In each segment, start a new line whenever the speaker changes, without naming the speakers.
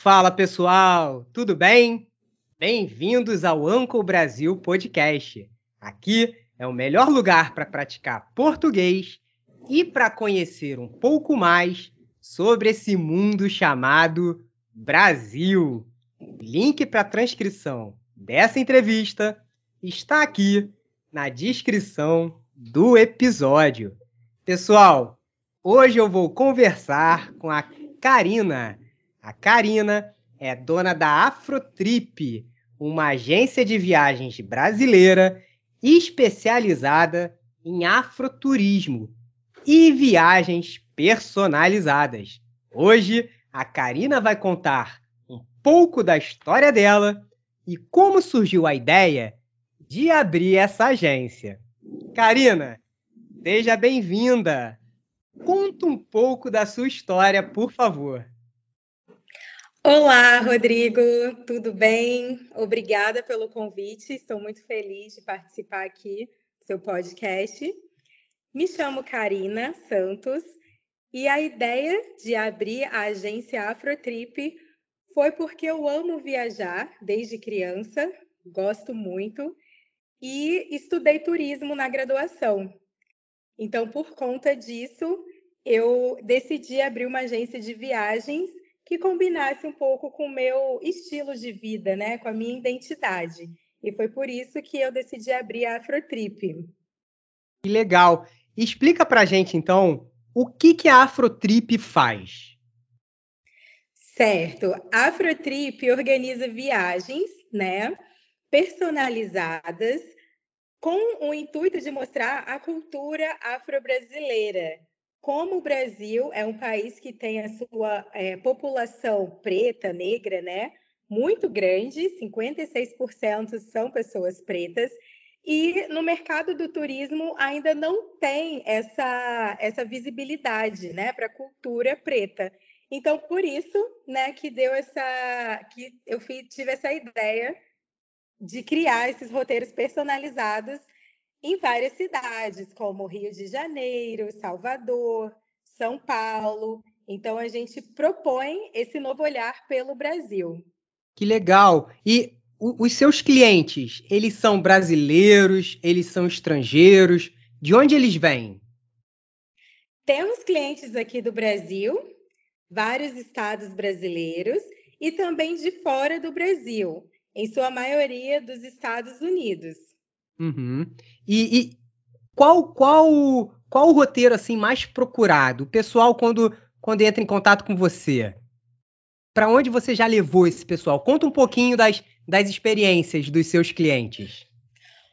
Fala pessoal, tudo bem? Bem-vindos ao Anco Brasil Podcast. Aqui é o melhor lugar para praticar português e para conhecer um pouco mais sobre esse mundo chamado Brasil. Link para transcrição dessa entrevista está aqui na descrição do episódio. Pessoal, hoje eu vou conversar com a Karina. A Karina é dona da Afrotrip, uma agência de viagens brasileira especializada em afroturismo e viagens personalizadas. Hoje, a Karina vai contar um pouco da história dela e como surgiu a ideia de abrir essa agência. Karina, seja bem-vinda. Conta um pouco da sua história, por favor.
Olá, Rodrigo, tudo bem? Obrigada pelo convite. Estou muito feliz de participar aqui do seu podcast. Me chamo Karina Santos e a ideia de abrir a agência Afrotrip foi porque eu amo viajar desde criança, gosto muito, e estudei turismo na graduação. Então, por conta disso, eu decidi abrir uma agência de viagens que combinasse um pouco com o meu estilo de vida, né, com a minha identidade. E foi por isso que eu decidi abrir a Afrotrip.
Que legal. Explica pra gente então o que que a Afrotrip faz.
Certo. A Afrotrip organiza viagens, né, personalizadas com o intuito de mostrar a cultura afro-brasileira. Como o Brasil é um país que tem a sua é, população preta, negra, né, muito grande, 56% são pessoas pretas, e no mercado do turismo ainda não tem essa, essa visibilidade né, para a cultura preta. Então, por isso, né, que deu essa, que eu tive essa ideia de criar esses roteiros personalizados em várias cidades, como Rio de Janeiro, Salvador, São Paulo. Então, a gente propõe esse novo olhar pelo Brasil.
Que legal! E os seus clientes, eles são brasileiros, eles são estrangeiros? De onde eles vêm?
Temos clientes aqui do Brasil, vários estados brasileiros e também de fora do Brasil, em sua maioria dos Estados Unidos.
Uhum. E, e, qual qual qual o roteiro assim mais procurado? O pessoal quando quando entra em contato com você, para onde você já levou esse pessoal? Conta um pouquinho das, das experiências dos seus clientes.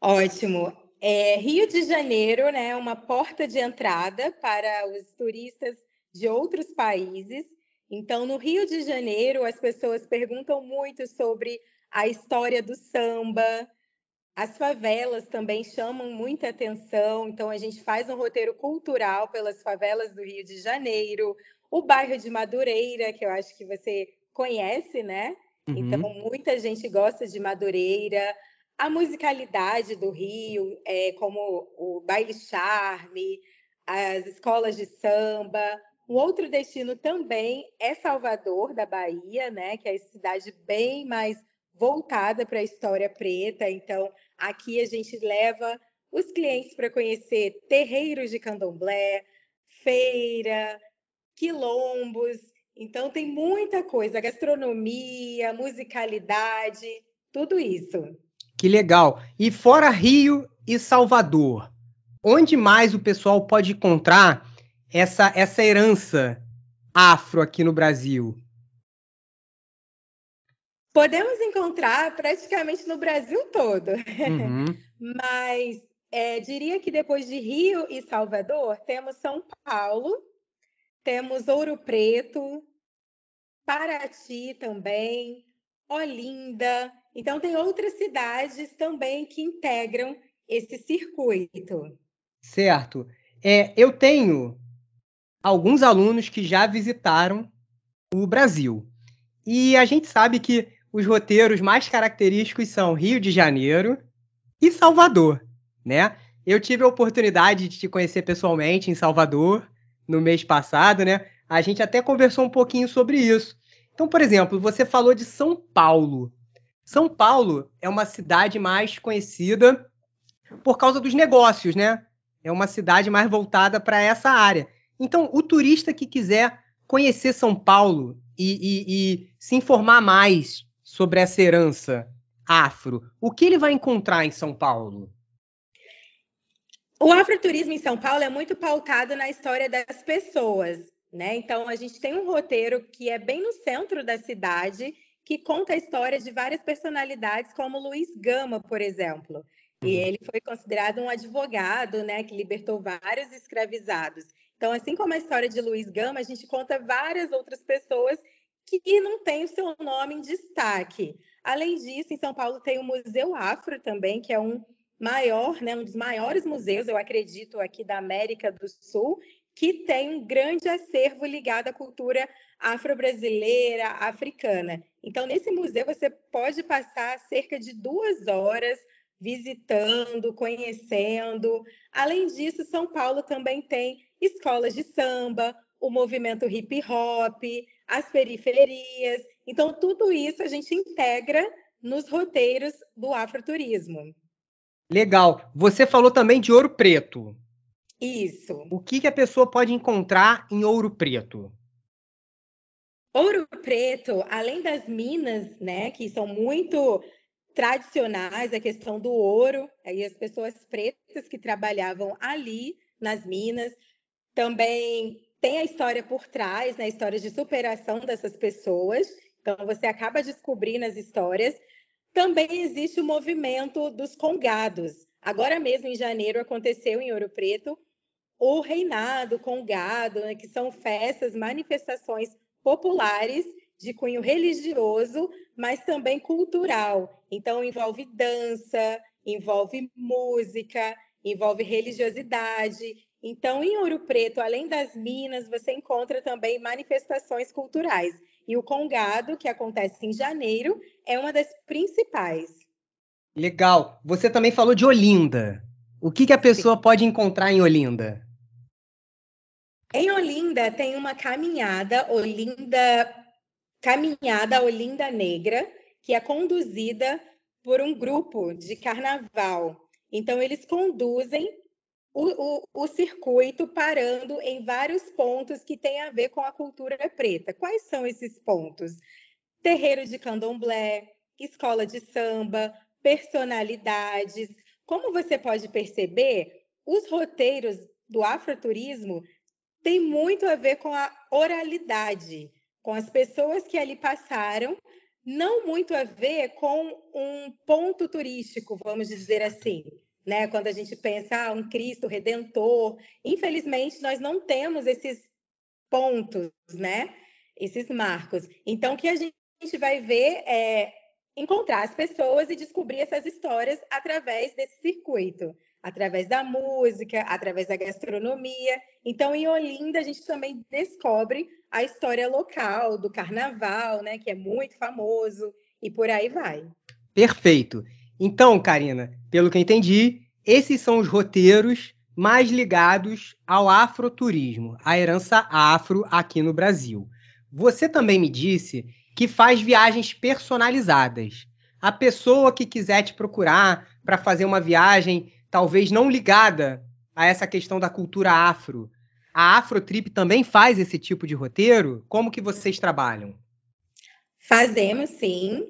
Ótimo. É, Rio de Janeiro, né, uma porta de entrada para os turistas de outros países. Então, no Rio de Janeiro, as pessoas perguntam muito sobre a história do samba. As favelas também chamam muita atenção, então a gente faz um roteiro cultural pelas favelas do Rio de Janeiro, o bairro de Madureira, que eu acho que você conhece, né? Uhum. Então, muita gente gosta de Madureira, a musicalidade do Rio, é, como o baile charme, as escolas de samba, um outro destino também é Salvador, da Bahia, né? Que é a cidade bem mais voltada para a história preta. Então, aqui a gente leva os clientes para conhecer terreiros de candomblé, feira, quilombos. Então, tem muita coisa: gastronomia, musicalidade, tudo isso.
Que legal. E fora Rio e Salvador, onde mais o pessoal pode encontrar essa, essa herança afro aqui no Brasil?
Podemos encontrar praticamente no Brasil todo, uhum. mas é, diria que depois de Rio e Salvador, temos São Paulo, temos Ouro Preto, Paraty também, Olinda. Então, tem outras cidades também que integram esse circuito.
Certo. É, eu tenho alguns alunos que já visitaram o Brasil. E a gente sabe que os roteiros mais característicos são Rio de Janeiro e Salvador, né? Eu tive a oportunidade de te conhecer pessoalmente em Salvador no mês passado, né? A gente até conversou um pouquinho sobre isso. Então, por exemplo, você falou de São Paulo. São Paulo é uma cidade mais conhecida por causa dos negócios, né? É uma cidade mais voltada para essa área. Então, o turista que quiser conhecer São Paulo e, e, e, se informar mais sobre essa herança afro, o que ele vai encontrar em São Paulo?
O afroturismo em São Paulo é muito pautado na história das pessoas, né? Então, a gente tem um roteiro que é bem no centro da cidade, que conta a história de várias personalidades, como Luiz Gama, por exemplo. E uhum. ele foi considerado um advogado, né, que libertou vários escravizados. Então, assim como a história de Luiz Gama, a gente conta várias outras pessoas que não têm o seu nome em destaque. Além disso, em São Paulo tem o Museu Afro também, que é um maior, né, um dos maiores museus, eu acredito, aqui da América do Sul, que tem um grande acervo ligado à cultura afro-brasileira, africana. Então, nesse museu, você pode passar cerca de duas horas visitando, conhecendo. Além disso, São Paulo também tem escolas de samba, o movimento hip hop, as periferias. Então, tudo isso a gente integra nos roteiros do afroturismo.
Legal. Você falou também de Ouro Preto.
Isso.
O que, que a pessoa pode encontrar em Ouro Preto?
Ouro Preto, além das minas, né, que são muito tradicionais, a questão do ouro, aí as pessoas pretas que trabalhavam ali nas minas, também tem a história por trás, né, a história de superação dessas pessoas. Então você acaba descobrindo as histórias. Também existe o movimento dos congados. Agora mesmo em janeiro aconteceu em Ouro Preto o reinado congado, né, que são festas, manifestações populares de cunho religioso, mas também cultural. Então, envolve dança, envolve música, envolve religiosidade. Então, em Ouro Preto, além das minas, você encontra também manifestações culturais. E o Congado, que acontece em janeiro, é uma das principais.
Legal. Você também falou de Olinda. O que, que a pessoa Sim. pode encontrar em Olinda?
Em Olinda tem uma caminhada, Olinda Caminhada Olinda Negra, que é conduzida por um grupo de carnaval. Então, eles conduzem o, o, o, circuito parando em vários pontos que têm a ver com a cultura preta. Quais são esses pontos? Terreiro de candomblé, escola de samba, personalidades. Como você pode perceber, os roteiros do afroturismo têm muito a ver com a oralidade com as pessoas que ali passaram, não muito a ver com um ponto turístico, vamos dizer assim. Né? Quando a gente pensa ah, um Cristo redentor, infelizmente nós não temos esses pontos, né? Esses marcos. Então, o que a gente vai ver é encontrar as pessoas e descobrir essas histórias através desse circuito através da música, através da gastronomia. Então, em Olinda, a gente também descobre a história local do carnaval, né, que é muito famoso, e por aí vai.
Perfeito. Então, Karina, pelo que entendi, esses são os roteiros mais ligados ao afroturismo, à herança afro aqui no Brasil. Você também me disse que faz viagens personalizadas. A pessoa que quiser te procurar para fazer uma viagem talvez não ligada a essa questão da cultura afro. A Afrotrip também faz esse tipo de roteiro? Como que vocês trabalham?
Fazemos, sim.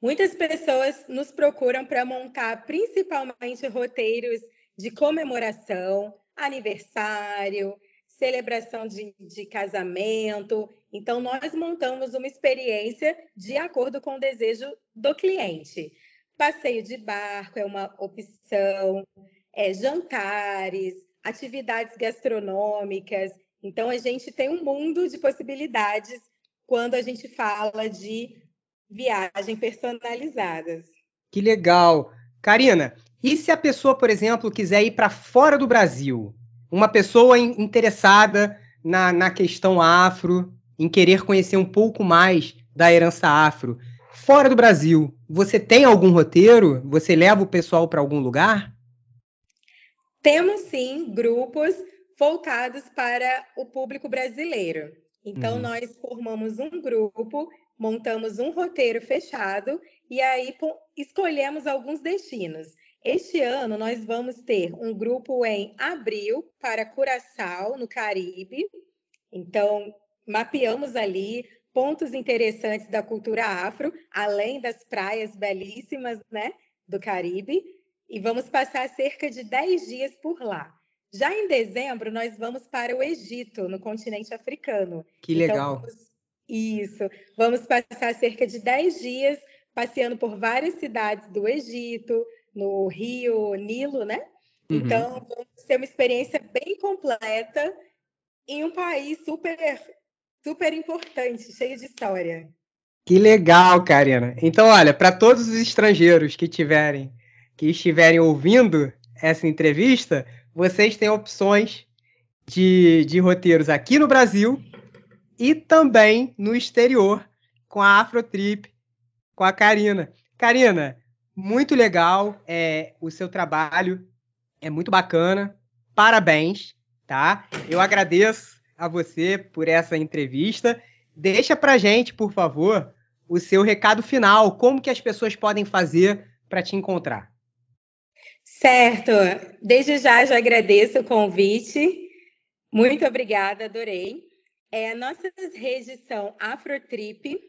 Muitas pessoas nos procuram para montar principalmente roteiros de comemoração, aniversário, celebração de, de, casamento. Então, nós montamos uma experiência de acordo com o desejo do cliente. Passeio de barco é uma opção, é, jantares, atividades gastronômicas. Então, a gente tem um mundo de possibilidades quando a gente fala de viagem personalizadas.
Que legal. Karina, e se a pessoa, por exemplo, quiser ir para fora do Brasil? Uma pessoa interessada na, na questão afro, em querer conhecer um pouco mais da herança afro fora do Brasil, você tem algum roteiro? Você leva o pessoal para algum lugar?
Temos sim grupos voltados para o público brasileiro. Então, uhum. nós formamos um grupo, montamos um roteiro fechado e aí escolhemos alguns destinos. Este ano, nós vamos ter um grupo em abril para Curaçao, no Caribe. Então, mapeamos ali pontos interessantes da cultura afro, além das praias belíssimas né, do Caribe. E vamos passar cerca de 10 dias por lá. Já em dezembro, nós vamos para o Egito, no continente africano.
Que então, legal.
Então, vamos, isso. Vamos passar cerca de 10 dias passeando por várias cidades do Egito, no Rio Nilo, né? Uhum. Então, vamos ter uma experiência bem completa em um país super, super importante, cheio de história.
Que legal, Karina. Então, olha, para todos os estrangeiros que tiverem, que estiverem ouvindo essa entrevista, vocês têm opções de, de roteiros aqui no Brasil e também no exterior com a Afrotrip, com a Karina. Karina, muito legal é, o seu trabalho, é muito bacana, parabéns, tá? Eu agradeço a você por essa entrevista. Deixa pra gente, por favor, o seu recado final, como que as pessoas podem fazer para te encontrar.
Certo. Desde já já agradeço o convite. Muito obrigada, adorei. É, nossas redes são Afrotrip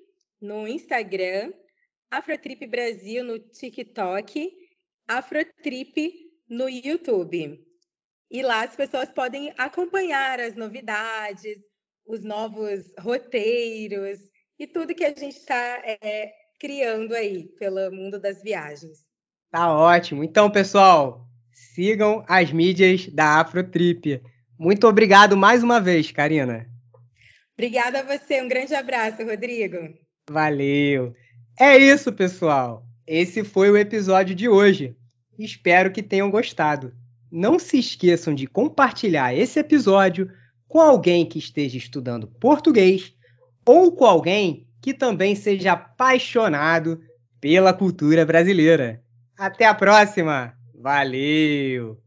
no Instagram, Afrotrip Brasil no TikTok, Afrotrip no YouTube. E lá as pessoas podem acompanhar as novidades, os novos roteiros e tudo que a gente está é, criando aí pelo mundo das viagens.
Tá ótimo. Então, pessoal, sigam as mídias da Afrotrip. Muito obrigado mais uma vez, Karina.
Obrigada a você. Um grande abraço, Rodrigo.
Valeu. É isso, pessoal. Esse foi o episódio de hoje. Espero que tenham gostado. Não se esqueçam de compartilhar esse episódio com alguém que esteja estudando português ou com alguém que também seja apaixonado pela cultura brasileira. Até a próxima. Valeu!